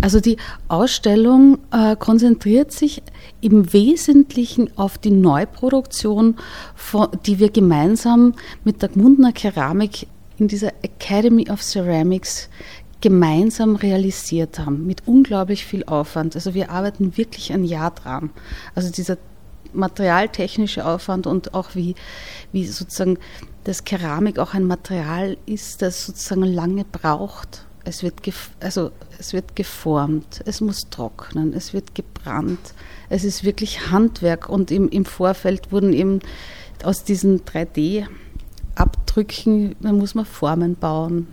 Also die Ausstellung äh, konzentriert sich im Wesentlichen auf die Neuproduktion, von, die wir gemeinsam mit der Gmundner Keramik in dieser Academy of Ceramics gemeinsam realisiert haben, mit unglaublich viel Aufwand. Also wir arbeiten wirklich ein Jahr dran. Also dieser materialtechnische Aufwand und auch wie, wie sozusagen das Keramik auch ein Material ist, das sozusagen lange braucht. Es wird, also es wird geformt, es muss trocknen, es wird gebrannt. Es ist wirklich Handwerk und im, im Vorfeld wurden eben aus diesen 3D-Abdrücken, da muss man Formen bauen.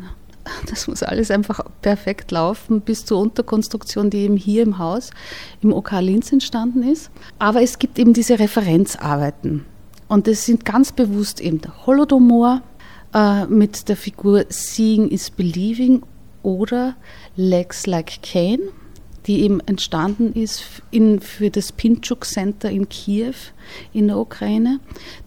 Das muss alles einfach perfekt laufen, bis zur Unterkonstruktion, die eben hier im Haus im OK Linz entstanden ist. Aber es gibt eben diese Referenzarbeiten. Und das sind ganz bewusst eben der Holodomor äh, mit der Figur Seeing is Believing oder Legs Like Cain, die eben entstanden ist in, für das Pinchuk Center in Kiew in der Ukraine.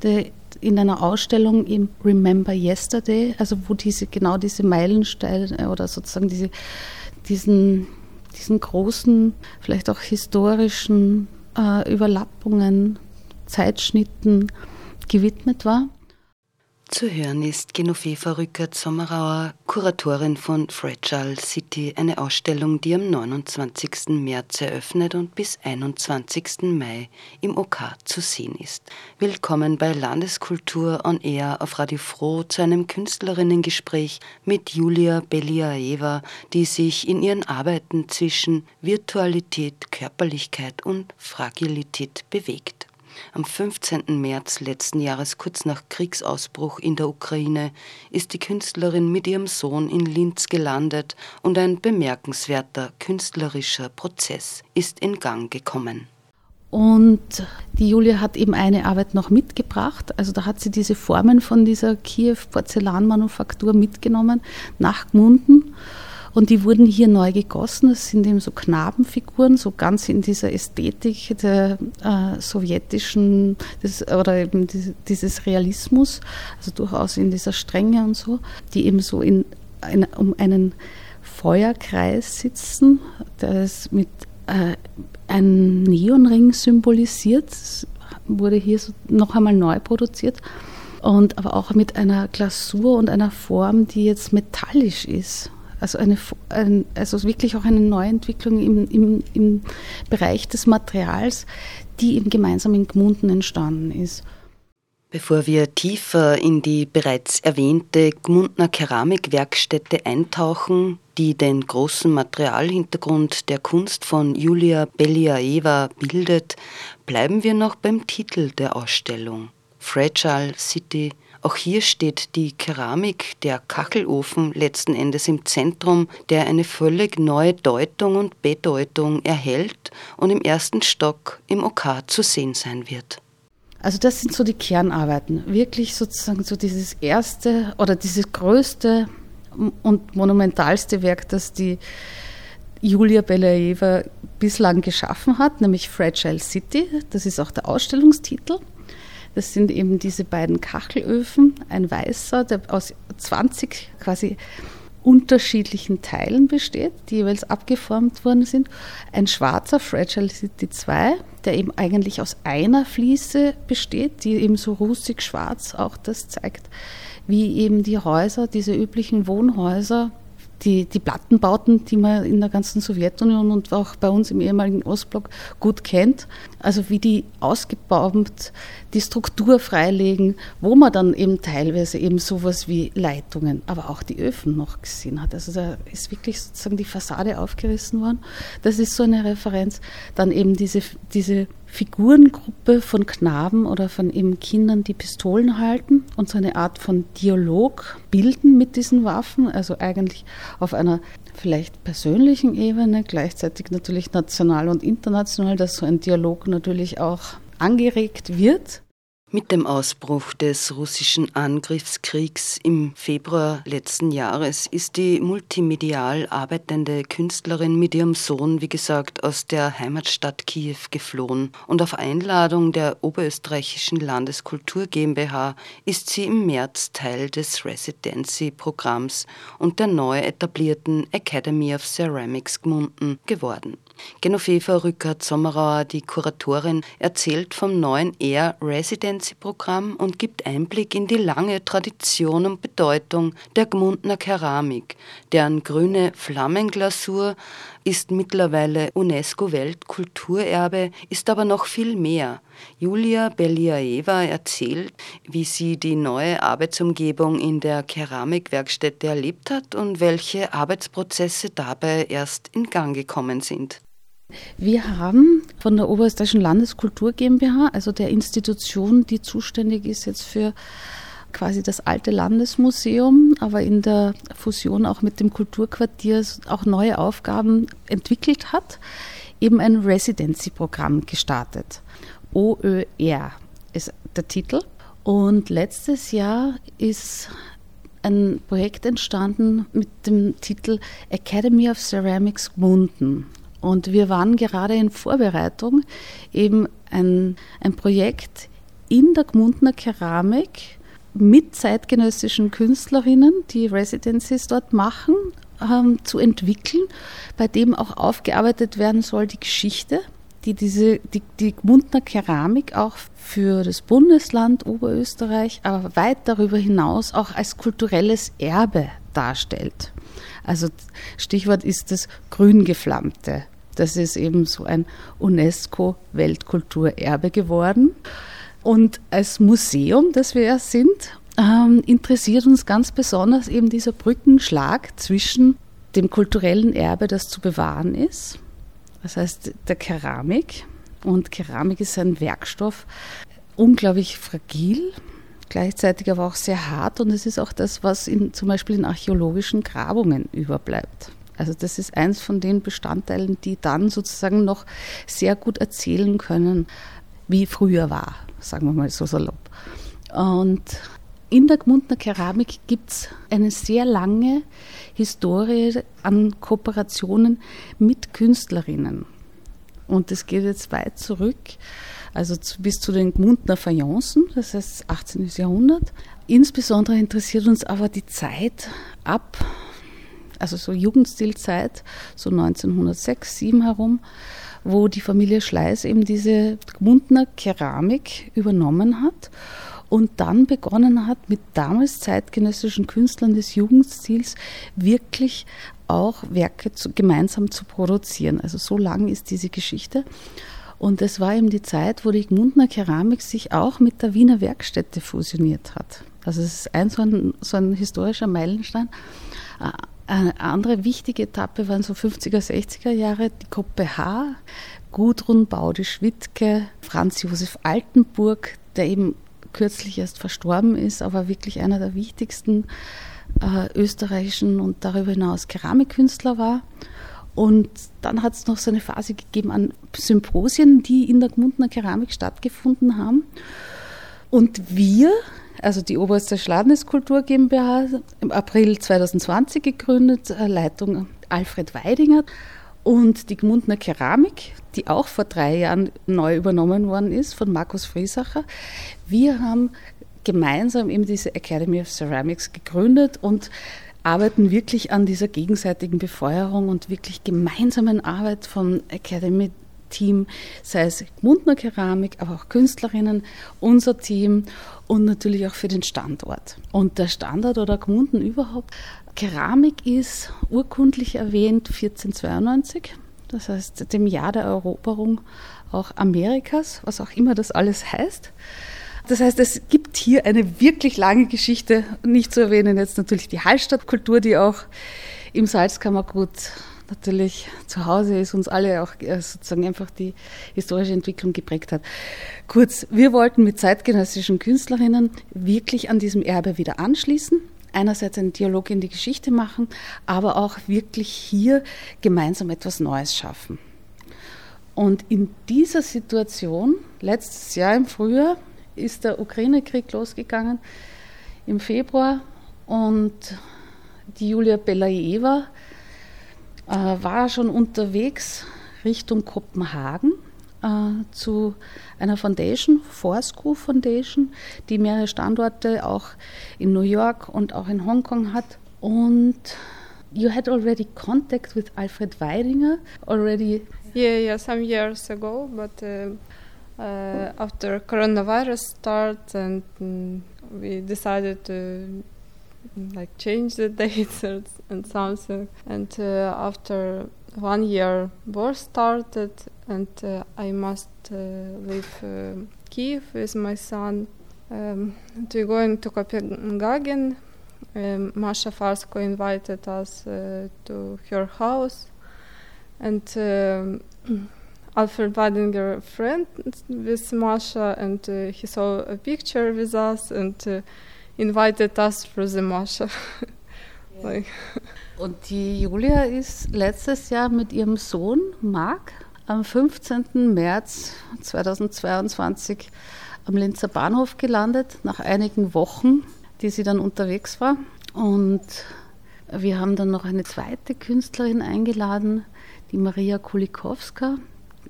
Der, in einer Ausstellung im Remember Yesterday, also wo diese genau diese Meilensteine oder sozusagen diese, diesen, diesen großen, vielleicht auch historischen äh, Überlappungen, Zeitschnitten gewidmet war. Zu hören ist Genoveva Rückert-Sommerauer, Kuratorin von Fragile City, eine Ausstellung, die am 29. März eröffnet und bis 21. Mai im OK zu sehen ist. Willkommen bei Landeskultur on Air auf Radio Froh zu einem Künstlerinnengespräch mit Julia Beliaeva, die sich in ihren Arbeiten zwischen Virtualität, Körperlichkeit und Fragilität bewegt. Am 15. März letzten Jahres, kurz nach Kriegsausbruch in der Ukraine, ist die Künstlerin mit ihrem Sohn in Linz gelandet und ein bemerkenswerter künstlerischer Prozess ist in Gang gekommen. Und die Julia hat eben eine Arbeit noch mitgebracht. Also da hat sie diese Formen von dieser Kiew Porzellanmanufaktur mitgenommen nach Gmunden und die wurden hier neu gegossen. Das sind eben so Knabenfiguren, so ganz in dieser Ästhetik der äh, sowjetischen des, oder eben dieses Realismus, also durchaus in dieser Strenge und so, die eben so in, in um einen Feuerkreis sitzen, der ist mit äh, einem Neonring symbolisiert. Das wurde hier so noch einmal neu produziert und aber auch mit einer Glasur und einer Form, die jetzt metallisch ist. Also, eine, ein, also wirklich auch eine Neuentwicklung im, im, im Bereich des Materials, die eben gemeinsam in Gmunden entstanden ist. Bevor wir tiefer in die bereits erwähnte Gmundner Keramikwerkstätte eintauchen, die den großen Materialhintergrund der Kunst von Julia Beliaeva bildet, bleiben wir noch beim Titel der Ausstellung Fragile City auch hier steht die Keramik, der Kachelofen letzten Endes im Zentrum, der eine völlig neue Deutung und Bedeutung erhält und im ersten Stock im OK zu sehen sein wird. Also das sind so die Kernarbeiten. Wirklich sozusagen so dieses erste oder dieses größte und monumentalste Werk, das die Julia Belaeva bislang geschaffen hat, nämlich Fragile City. Das ist auch der Ausstellungstitel. Das sind eben diese beiden Kachelöfen, ein weißer, der aus 20 quasi unterschiedlichen Teilen besteht, die jeweils abgeformt worden sind. Ein schwarzer Fragile City 2, der eben eigentlich aus einer Fliese besteht, die eben so rustig schwarz auch das zeigt, wie eben die Häuser, diese üblichen Wohnhäuser die, die Plattenbauten, die man in der ganzen Sowjetunion und auch bei uns im ehemaligen Ostblock gut kennt. Also wie die ausgebaut die Struktur freilegen, wo man dann eben teilweise eben sowas wie Leitungen, aber auch die Öfen noch gesehen hat. Also da ist wirklich sozusagen die Fassade aufgerissen worden. Das ist so eine Referenz. Dann eben diese, diese Figurengruppe von Knaben oder von eben Kindern, die Pistolen halten und so eine Art von Dialog bilden mit diesen Waffen, also eigentlich auf einer vielleicht persönlichen Ebene, gleichzeitig natürlich national und international, dass so ein Dialog natürlich auch angeregt wird. Mit dem Ausbruch des russischen Angriffskriegs im Februar letzten Jahres ist die multimedial arbeitende Künstlerin mit ihrem Sohn, wie gesagt, aus der Heimatstadt Kiew geflohen. Und auf Einladung der Oberösterreichischen Landeskultur GmbH ist sie im März Teil des Residency-Programms und der neu etablierten Academy of Ceramics Gmunden geworden. Genoveva Rückert-Sommerauer, die Kuratorin, erzählt vom neuen Air Residency-Programm und gibt Einblick in die lange Tradition und Bedeutung der Gmundner Keramik, deren grüne Flammenglasur ist mittlerweile UNESCO-Weltkulturerbe, ist aber noch viel mehr. Julia Beliaeva erzählt, wie sie die neue Arbeitsumgebung in der Keramikwerkstätte erlebt hat und welche Arbeitsprozesse dabei erst in Gang gekommen sind. Wir haben von der Oberösterreichischen Landeskultur GmbH, also der Institution, die zuständig ist jetzt für quasi das alte Landesmuseum, aber in der Fusion auch mit dem Kulturquartier auch neue Aufgaben entwickelt hat, eben ein Residency-Programm gestartet. OÖR ist der Titel. Und letztes Jahr ist ein Projekt entstanden mit dem Titel Academy of Ceramics Gmunden. Und wir waren gerade in Vorbereitung, eben ein, ein Projekt in der Gmundner Keramik mit zeitgenössischen Künstlerinnen, die Residencies dort machen, ähm, zu entwickeln, bei dem auch aufgearbeitet werden soll die Geschichte, die diese, die, die Gmundner Keramik auch für das Bundesland Oberösterreich, aber weit darüber hinaus auch als kulturelles Erbe darstellt. Also Stichwort ist das Grüngeflammte. Das ist eben so ein UNESCO-Weltkulturerbe geworden. Und als Museum, das wir ja sind, ähm, interessiert uns ganz besonders eben dieser Brückenschlag zwischen dem kulturellen Erbe, das zu bewahren ist, das heißt der Keramik. Und Keramik ist ein Werkstoff, unglaublich fragil, gleichzeitig aber auch sehr hart. Und es ist auch das, was in, zum Beispiel in archäologischen Grabungen überbleibt. Also das ist eins von den Bestandteilen, die dann sozusagen noch sehr gut erzählen können, wie früher war, sagen wir mal so salopp. Und in der Gmundner Keramik gibt es eine sehr lange Historie an Kooperationen mit Künstlerinnen. Und das geht jetzt weit zurück, also bis zu den Gmundner Fayencen, das heißt 18. Jahrhundert. Insbesondere interessiert uns aber die Zeit ab also so Jugendstilzeit, so 1906, 7 herum, wo die Familie Schleiß eben diese Gmundner Keramik übernommen hat und dann begonnen hat, mit damals zeitgenössischen Künstlern des Jugendstils wirklich auch Werke zu, gemeinsam zu produzieren. Also so lang ist diese Geschichte. Und es war eben die Zeit, wo die Gmundner Keramik sich auch mit der Wiener Werkstätte fusioniert hat. Also es ist ein so ein, so ein historischer Meilenstein. Eine andere wichtige Etappe waren so 50er, 60er Jahre, die Gruppe H, Gudrun Baudisch-Wittke, Franz Josef Altenburg, der eben kürzlich erst verstorben ist, aber wirklich einer der wichtigsten äh, österreichischen und darüber hinaus Keramikkünstler war. Und dann hat es noch so eine Phase gegeben an Symposien, die in der Gmundner Keramik stattgefunden haben. Und wir also die Oberste Landeskultur GmbH, im April 2020 gegründet, äh, Leitung Alfred Weidinger und die Gmundner Keramik, die auch vor drei Jahren neu übernommen worden ist von Markus Friesacher. Wir haben gemeinsam eben diese Academy of Ceramics gegründet und arbeiten wirklich an dieser gegenseitigen Befeuerung und wirklich gemeinsamen Arbeit von Academy Team, sei es Gmundner Keramik, aber auch Künstlerinnen, unser Team und natürlich auch für den Standort. Und der Standort oder Gmunden überhaupt, Keramik ist urkundlich erwähnt 1492, das heißt dem Jahr der Eroberung auch Amerikas, was auch immer das alles heißt. Das heißt, es gibt hier eine wirklich lange Geschichte, nicht zu erwähnen jetzt natürlich die Hallstattkultur, die auch im Salzkammergut natürlich zu Hause ist, uns alle auch äh, sozusagen einfach die historische Entwicklung geprägt hat. Kurz, wir wollten mit zeitgenössischen Künstlerinnen wirklich an diesem Erbe wieder anschließen einerseits einen Dialog in die Geschichte machen, aber auch wirklich hier gemeinsam etwas Neues schaffen. Und in dieser Situation, letztes Jahr im Frühjahr, ist der Ukraine-Krieg losgegangen im Februar und die Julia Belaeva äh, war schon unterwegs Richtung Kopenhagen äh, zu einer Foundation, Fourschool Foundation, die mehrere Standorte auch in New York und auch in Hongkong hat. Und you had already contact with Alfred Weidinger already? Yeah, yeah, some years ago, but uh, uh, after coronavirus start and mm, we decided to like change the dates and something. And uh, after one year war started and uh, I must uh, leave uh, Kiev with my son. Um, we're going to Copenhagen. Um, Masha Farsko invited us uh, to her house, and um, Alfred Weidinger friend with Masha, and uh, he saw a picture with us and uh, invited us for the Masha. like Und die Julia ist letztes Jahr mit ihrem Sohn Marc am 15. März 2022 am Linzer Bahnhof gelandet, nach einigen Wochen, die sie dann unterwegs war. Und wir haben dann noch eine zweite Künstlerin eingeladen, die Maria Kulikowska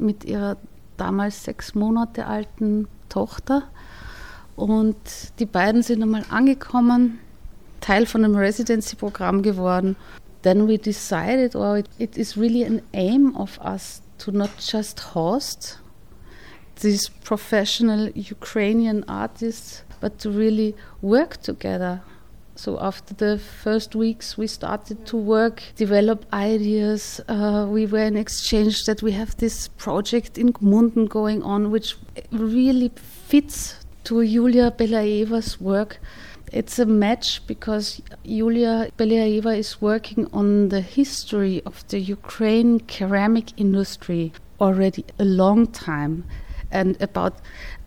mit ihrer damals sechs Monate alten Tochter. Und die beiden sind einmal angekommen, Teil von einem Residency-Programm geworden then we decided, or it, it is really an aim of us to not just host these professional Ukrainian artists, but to really work together. So after the first weeks, we started to work, develop ideas. Uh, we were in exchange that we have this project in Gmunden going on, which really fits to Julia Belaeva's work it's a match because Julia Beliaeva is working on the history of the Ukraine ceramic industry already a long time and about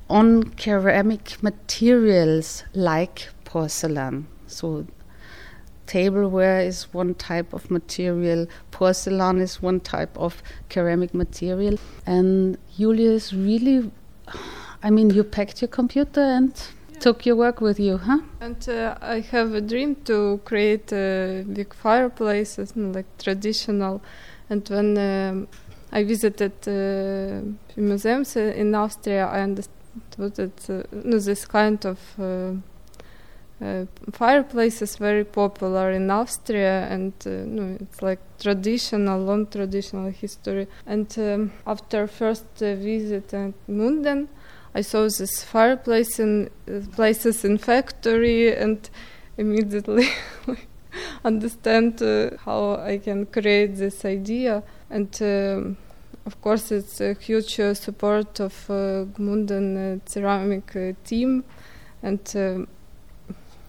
on ceramic materials like porcelain. So tableware is one type of material, porcelain is one type of ceramic material. And Julia is really, I mean, you packed your computer and took your work with you, huh? And uh, I have a dream to create uh, big fireplaces, like traditional. And when um, I visited uh, museums in Austria, I understood that uh, this kind of uh, fireplace is very popular in Austria, and uh, it's like traditional, long traditional history. And um, after first uh, visit at Munden, I saw this fireplace in uh, places in factory and immediately understand uh, how I can create this idea. And um, of course, it's a huge uh, support of Gmunden uh, ceramic team, and um,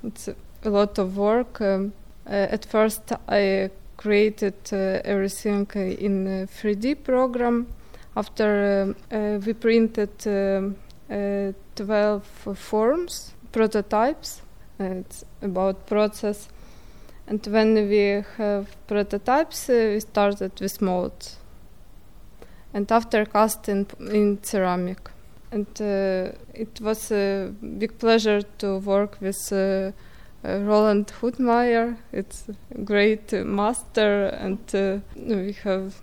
it's a lot of work. Um, at first, I created everything in a 3D program. After um, we printed um, uh, 12 forms, prototypes. Uh, it's about process. And when we have prototypes, uh, we started with molds. And after casting in ceramic. And it was a big pleasure to work with uh, Roland Hutmeyer. It's a great uh, master, and uh, we have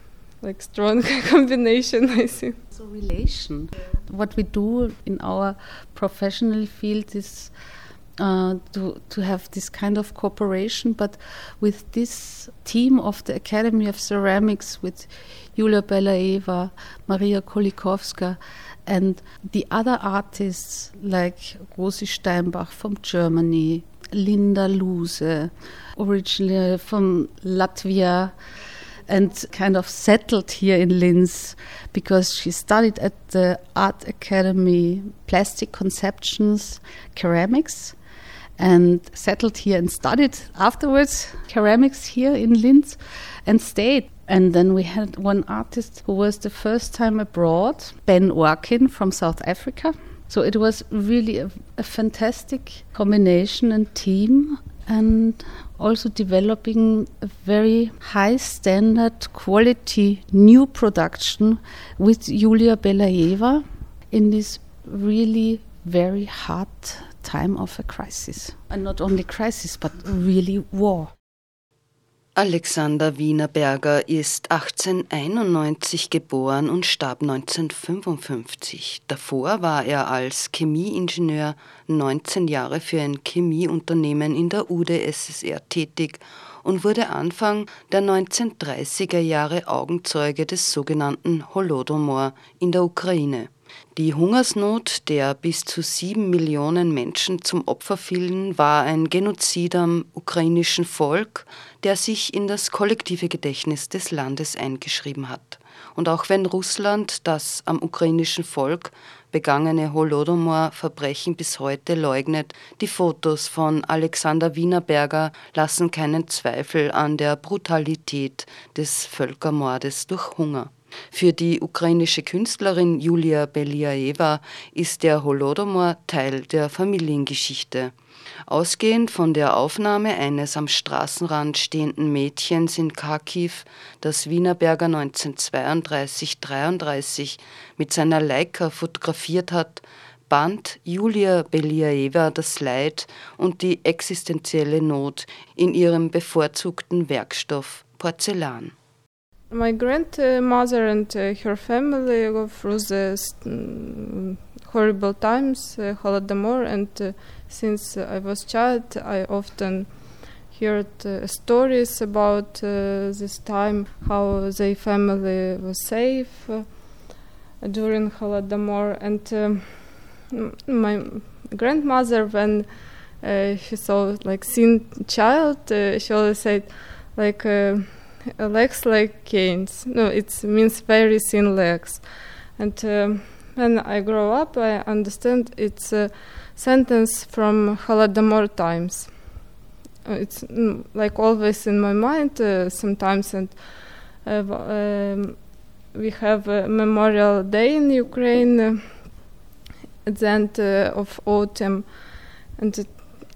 like strong combination, I think. So relation. What we do in our professional field is uh, to to have this kind of cooperation, but with this team of the Academy of Ceramics, with Julia Belaeva, Maria Kolikowska, and the other artists like Rosi Steinbach from Germany, Linda Luse, originally from Latvia and kind of settled here in Linz because she studied at the Art Academy Plastic Conceptions Ceramics and settled here and studied afterwards ceramics here in Linz and stayed. And then we had one artist who was the first time abroad, Ben Orkin from South Africa. So it was really a, a fantastic combination and team and also developing a very high standard quality new production with Julia Belaeva in this really very hard time of a crisis. And not only crisis, but really war. Alexander Wienerberger ist 1891 geboren und starb 1955. Davor war er als Chemieingenieur 19 Jahre für ein Chemieunternehmen in der UdSSR tätig und wurde Anfang der 1930er Jahre Augenzeuge des sogenannten Holodomor in der Ukraine. Die Hungersnot, der bis zu sieben Millionen Menschen zum Opfer fielen, war ein Genozid am ukrainischen Volk, der sich in das kollektive Gedächtnis des Landes eingeschrieben hat. Und auch wenn Russland das am ukrainischen Volk begangene Holodomor-Verbrechen bis heute leugnet, die Fotos von Alexander Wienerberger lassen keinen Zweifel an der Brutalität des Völkermordes durch Hunger. Für die ukrainische Künstlerin Julia Beliaeva ist der Holodomor Teil der Familiengeschichte. Ausgehend von der Aufnahme eines am Straßenrand stehenden Mädchens in Kharkiv, das Wienerberger 1932-33 mit seiner Leica fotografiert hat, band Julia Beliaeva das Leid und die existenzielle Not in ihrem bevorzugten Werkstoff Porzellan. My grandmother and uh, her family go through the um, horrible times, uh, Holodomor, and uh, since I was child, I often heard uh, stories about uh, this time, how their family was safe uh, during Holodomor, and um, my grandmother, when she saw like seen child, she always said like legs like canes. No, it means very thin legs. And um, when I grow up, I understand it's a sentence from Holodomor times. Uh, it's mm, like always in my mind uh, sometimes, and uh, um, we have a Memorial Day in Ukraine uh, at the end uh, of autumn, and it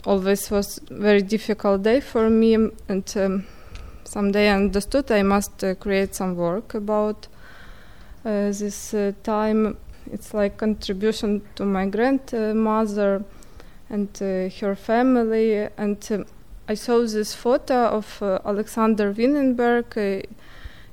always was very difficult day for me, and. Um, someday I understood I must uh, create some work about uh, this uh, time. It's like contribution to my grandmother and her family. And I saw this photo of Alexander Winnenberg.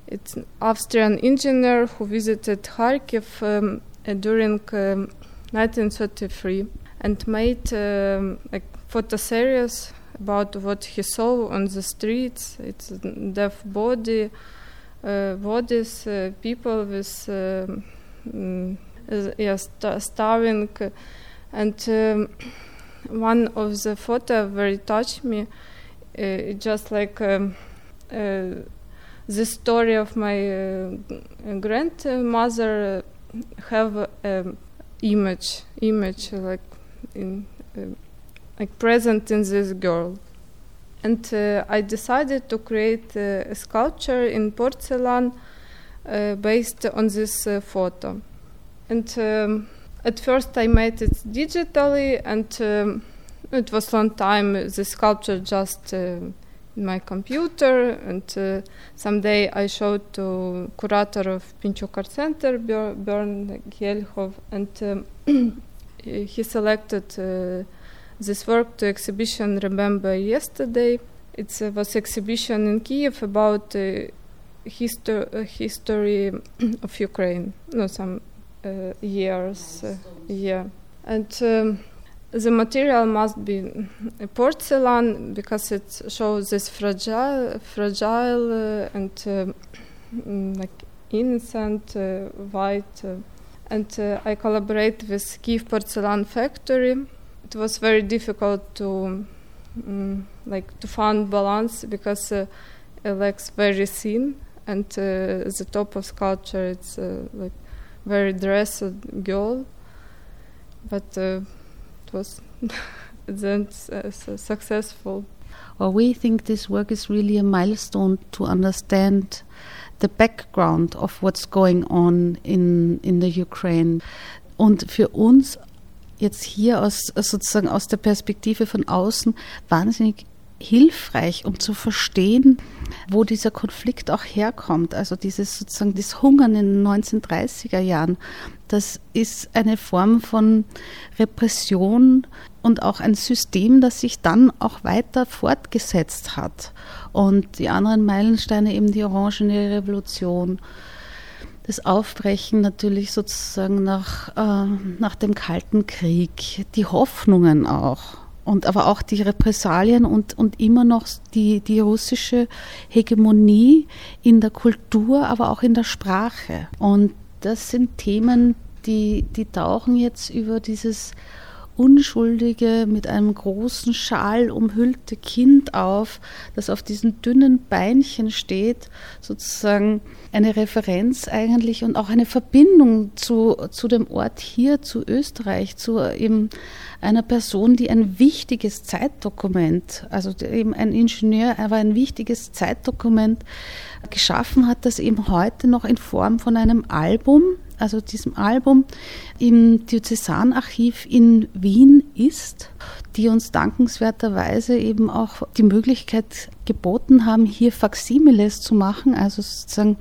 it's an Austrian engineer who visited Kharkiv um, during um, 1933 and made um, a photo series about what he saw on the streets. It's deaf body, uh, bodies, uh, people with uh, mm, yeah, st- starving, and um, one of the photo very touched me. Uh, just like um, uh, the story of my uh, grandmother have um, image, image like in like present in this girl. And uh, I decided to create uh, a sculpture in porcelain uh, based on this uh, photo. And um, at first I made it digitally, and um, it was long time the sculpture just uh, in my computer. And uh, someday I showed to curator of Pinchuk Art Center, Björn Gjelhov, and um, he selected this work to exhibition Remember Yesterday. It uh, was exhibition in Kiev about uh, histo- uh, history of Ukraine, no, some uh, years, uh, yeah. And um, the material must be porcelain because it shows this fragile, fragile uh, and like innocent white. and I collaborate with Kiev Porcelain Factory it was very difficult to um, like to find balance because uh, it looks very thin and uh, the top of sculpture it's uh, like very dressed girl. But uh, it was then successful. Well we think this work is really a milestone to understand the background of what's going on in in the Ukraine. Und für uns jetzt hier aus sozusagen aus der Perspektive von außen wahnsinnig hilfreich, um zu verstehen, wo dieser Konflikt auch herkommt. Also dieses sozusagen das Hungern in den 1930er Jahren, das ist eine Form von Repression und auch ein System, das sich dann auch weiter fortgesetzt hat. Und die anderen Meilensteine eben die Orangene Revolution, das Aufbrechen natürlich sozusagen nach, äh, nach dem Kalten Krieg, die Hoffnungen auch und aber auch die Repressalien und, und immer noch die, die russische Hegemonie in der Kultur, aber auch in der Sprache. Und das sind Themen, die, die tauchen jetzt über dieses unschuldige, mit einem großen Schal umhüllte Kind auf, das auf diesen dünnen Beinchen steht, sozusagen eine Referenz eigentlich und auch eine Verbindung zu, zu dem Ort hier, zu Österreich, zu eben einer Person, die ein wichtiges Zeitdokument, also eben ein Ingenieur, aber ein wichtiges Zeitdokument geschaffen hat, das eben heute noch in Form von einem Album also diesem Album, im Diözesanarchiv in Wien ist, die uns dankenswerterweise eben auch die Möglichkeit geboten haben, hier Faximiles zu machen, also sozusagen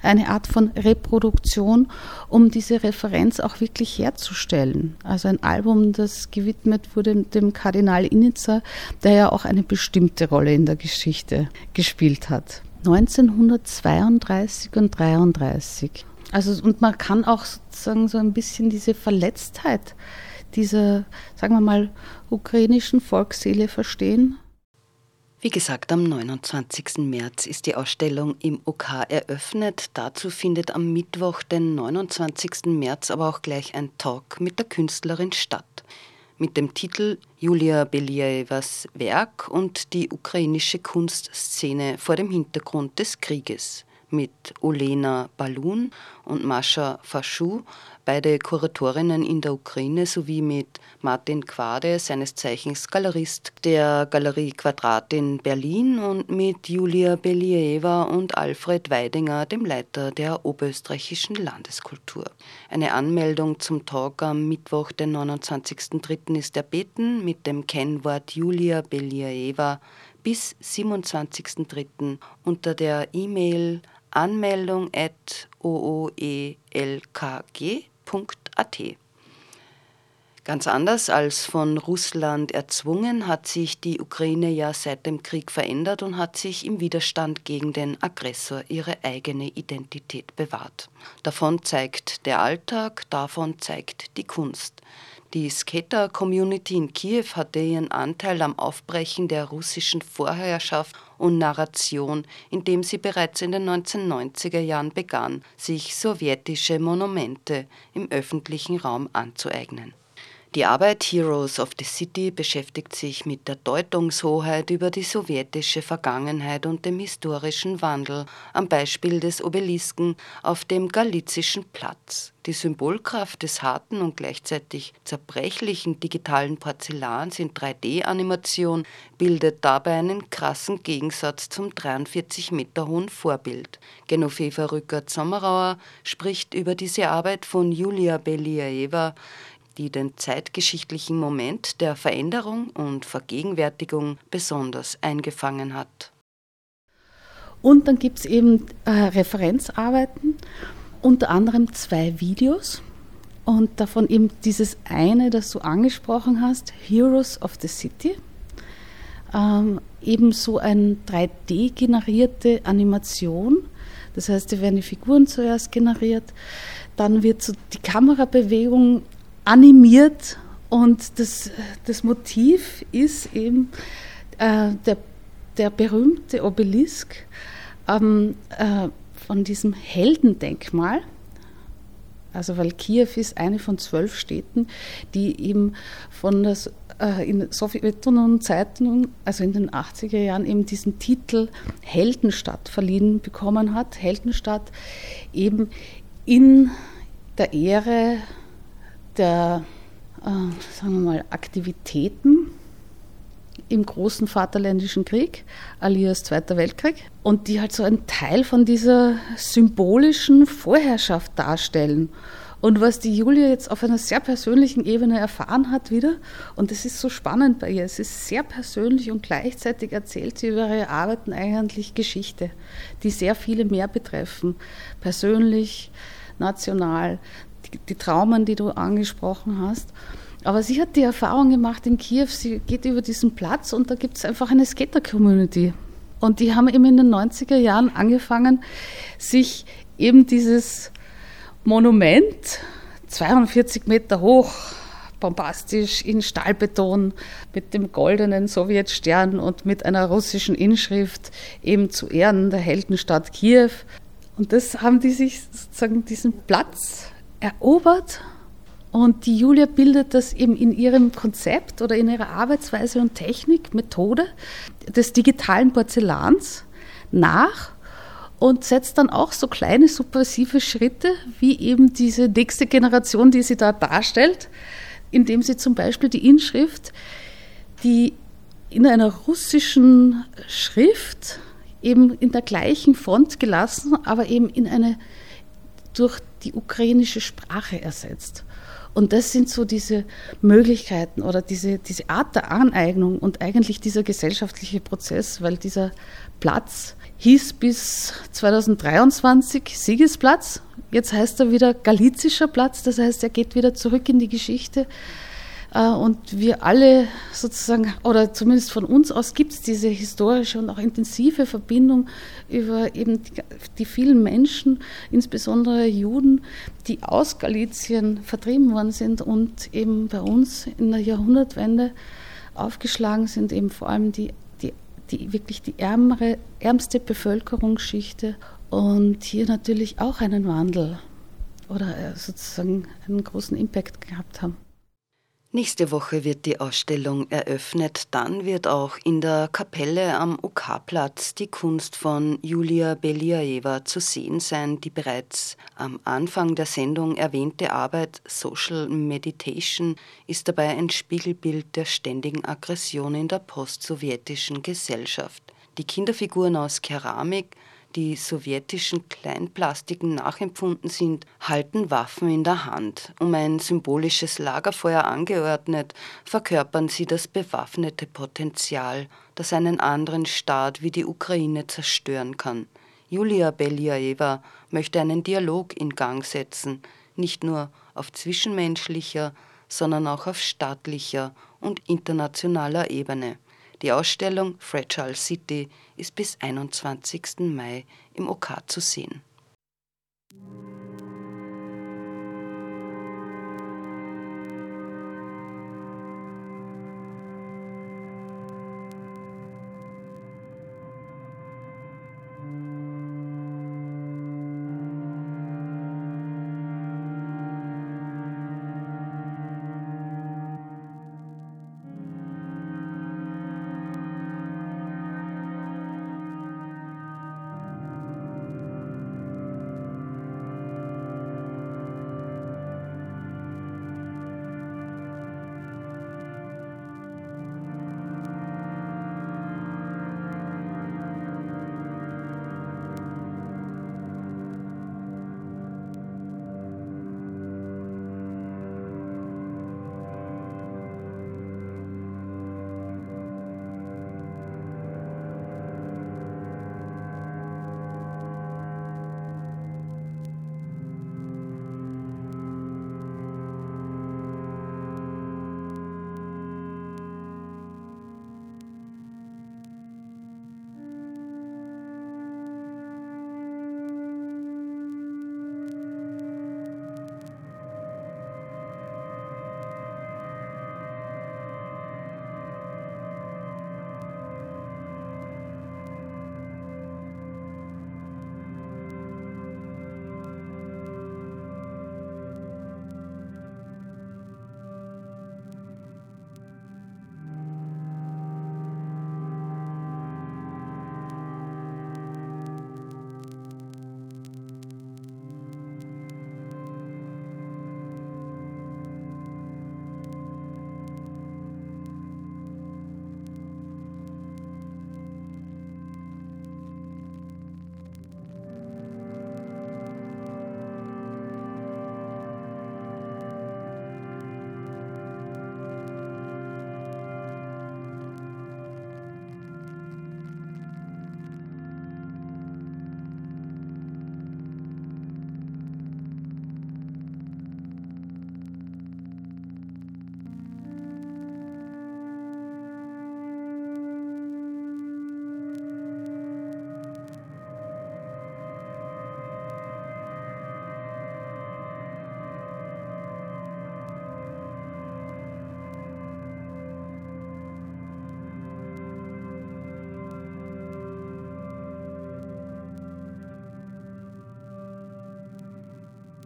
eine Art von Reproduktion, um diese Referenz auch wirklich herzustellen. Also ein Album, das gewidmet wurde dem Kardinal Initzer, der ja auch eine bestimmte Rolle in der Geschichte gespielt hat. 1932 und 1933 also und man kann auch sozusagen so ein bisschen diese Verletztheit dieser, sagen wir mal, ukrainischen Volksseele verstehen. Wie gesagt, am 29. März ist die Ausstellung im OK eröffnet. Dazu findet am Mittwoch, den 29. März, aber auch gleich ein Talk mit der Künstlerin statt. Mit dem Titel Julia Beliaevas Werk und die ukrainische Kunstszene vor dem Hintergrund des Krieges mit Olena Balun und Mascha Faschu, beide Kuratorinnen in der Ukraine, sowie mit Martin Quade, seines Zeichens Galerist der Galerie Quadrat in Berlin und mit Julia Believa und Alfred Weidinger, dem Leiter der Oberösterreichischen Landeskultur. Eine Anmeldung zum Talk am Mittwoch, den 29.03. ist erbeten mit dem Kennwort Julia Believa bis 27.03. unter der E-Mail Anmeldung at ooelkg.at. Ganz anders als von Russland erzwungen, hat sich die Ukraine ja seit dem Krieg verändert und hat sich im Widerstand gegen den Aggressor ihre eigene Identität bewahrt. Davon zeigt der Alltag, davon zeigt die Kunst. Die Skater-Community in Kiew hatte ihren Anteil am Aufbrechen der russischen Vorherrschaft und Narration, indem sie bereits in den 1990er Jahren begann, sich sowjetische Monumente im öffentlichen Raum anzueignen. Die Arbeit Heroes of the City beschäftigt sich mit der Deutungshoheit über die sowjetische Vergangenheit und dem historischen Wandel am Beispiel des Obelisken auf dem Galizischen Platz. Die Symbolkraft des harten und gleichzeitig zerbrechlichen digitalen Porzellans in 3D-Animation bildet dabei einen krassen Gegensatz zum 43 Meter hohen Vorbild. Genoveva Rückert-Sommerauer spricht über diese Arbeit von Julia Beliaeva, die den zeitgeschichtlichen Moment der Veränderung und Vergegenwärtigung besonders eingefangen hat. Und dann gibt es eben äh, Referenzarbeiten, unter anderem zwei Videos und davon eben dieses eine, das du angesprochen hast, Heroes of the City. Ähm, eben so eine 3D-generierte Animation. Das heißt, da werden die Figuren zuerst generiert, dann wird so die Kamerabewegung animiert und das, das Motiv ist eben äh, der, der berühmte Obelisk ähm, äh, von diesem Heldendenkmal. Also weil Kiew ist eine von zwölf Städten, die eben von der äh, in Sowjetunion-Zeiten, also in den 80er Jahren, eben diesen Titel Heldenstadt verliehen bekommen hat. Heldenstadt eben in der Ehre der, äh, sagen wir mal, Aktivitäten im großen Vaterländischen Krieg, alias Zweiter Weltkrieg, und die halt so ein Teil von dieser symbolischen Vorherrschaft darstellen. Und was die Julia jetzt auf einer sehr persönlichen Ebene erfahren hat wieder, und das ist so spannend bei ihr, es ist sehr persönlich und gleichzeitig erzählt sie über ihre Arbeiten eigentlich Geschichte, die sehr viele mehr betreffen, persönlich, national, die, die Traumen, die du angesprochen hast. Aber sie hat die Erfahrung gemacht in Kiew, sie geht über diesen Platz und da gibt es einfach eine Skater-Community. Und die haben eben in den 90er Jahren angefangen, sich eben dieses Monument, 42 Meter hoch, bombastisch in Stahlbeton mit dem goldenen Sowjetstern und mit einer russischen Inschrift eben zu Ehren der Heldenstadt Kiew. Und das haben die sich sozusagen diesen Platz erobert und die Julia bildet das eben in ihrem Konzept oder in ihrer Arbeitsweise und Technik, Methode des digitalen Porzellans nach und setzt dann auch so kleine subversive Schritte, wie eben diese nächste Generation, die sie da darstellt, indem sie zum Beispiel die Inschrift, die in einer russischen Schrift eben in der gleichen Font gelassen, aber eben in eine durch die ukrainische Sprache ersetzt. Und das sind so diese Möglichkeiten oder diese, diese Art der Aneignung und eigentlich dieser gesellschaftliche Prozess, weil dieser Platz hieß bis 2023 Siegesplatz. Jetzt heißt er wieder Galizischer Platz, das heißt, er geht wieder zurück in die Geschichte. Äh, und wir alle sozusagen, oder zumindest von uns aus, gibt es diese historische und auch intensive Verbindung über eben die, die, vielen Menschen, insbesondere Juden, die aus Galizien vertrieben worden sind und eben bei uns in der Jahrhundertwende aufgeschlagen sind, eben vor allem die die wirklich die ärmere, ärmste Bevölkerungsschichte und hier natürlich auch einen Wandel oder äh, sozusagen einen großen Impact gehabt haben. Nächste Woche wird die Ausstellung eröffnet. Dann wird auch in der Kapelle am OK-Platz die Kunst von Julia Beliaeva zu sehen sein. Die bereits am Anfang der Sendung erwähnte Arbeit Social Meditation ist dabei ein Spiegelbild der ständigen Aggression in der postsowjetischen Gesellschaft. Die Kinderfiguren aus Keramik die sowjetischen Kleinplastiken nachempfunden sind, halten Waffen in der Hand. Um ein symbolisches Lagerfeuer angeordnet, verkörpern sie das bewaffnete Potenzial, das einen anderen Staat wie die Ukraine zerstören kann. Julia Beljaeva möchte einen Dialog in Gang setzen, nicht nur auf zwischenmenschlicher, sondern auch auf staatlicher und internationaler Ebene. Die Ausstellung Fragile City ist bis 21. Mai im OK zu sehen.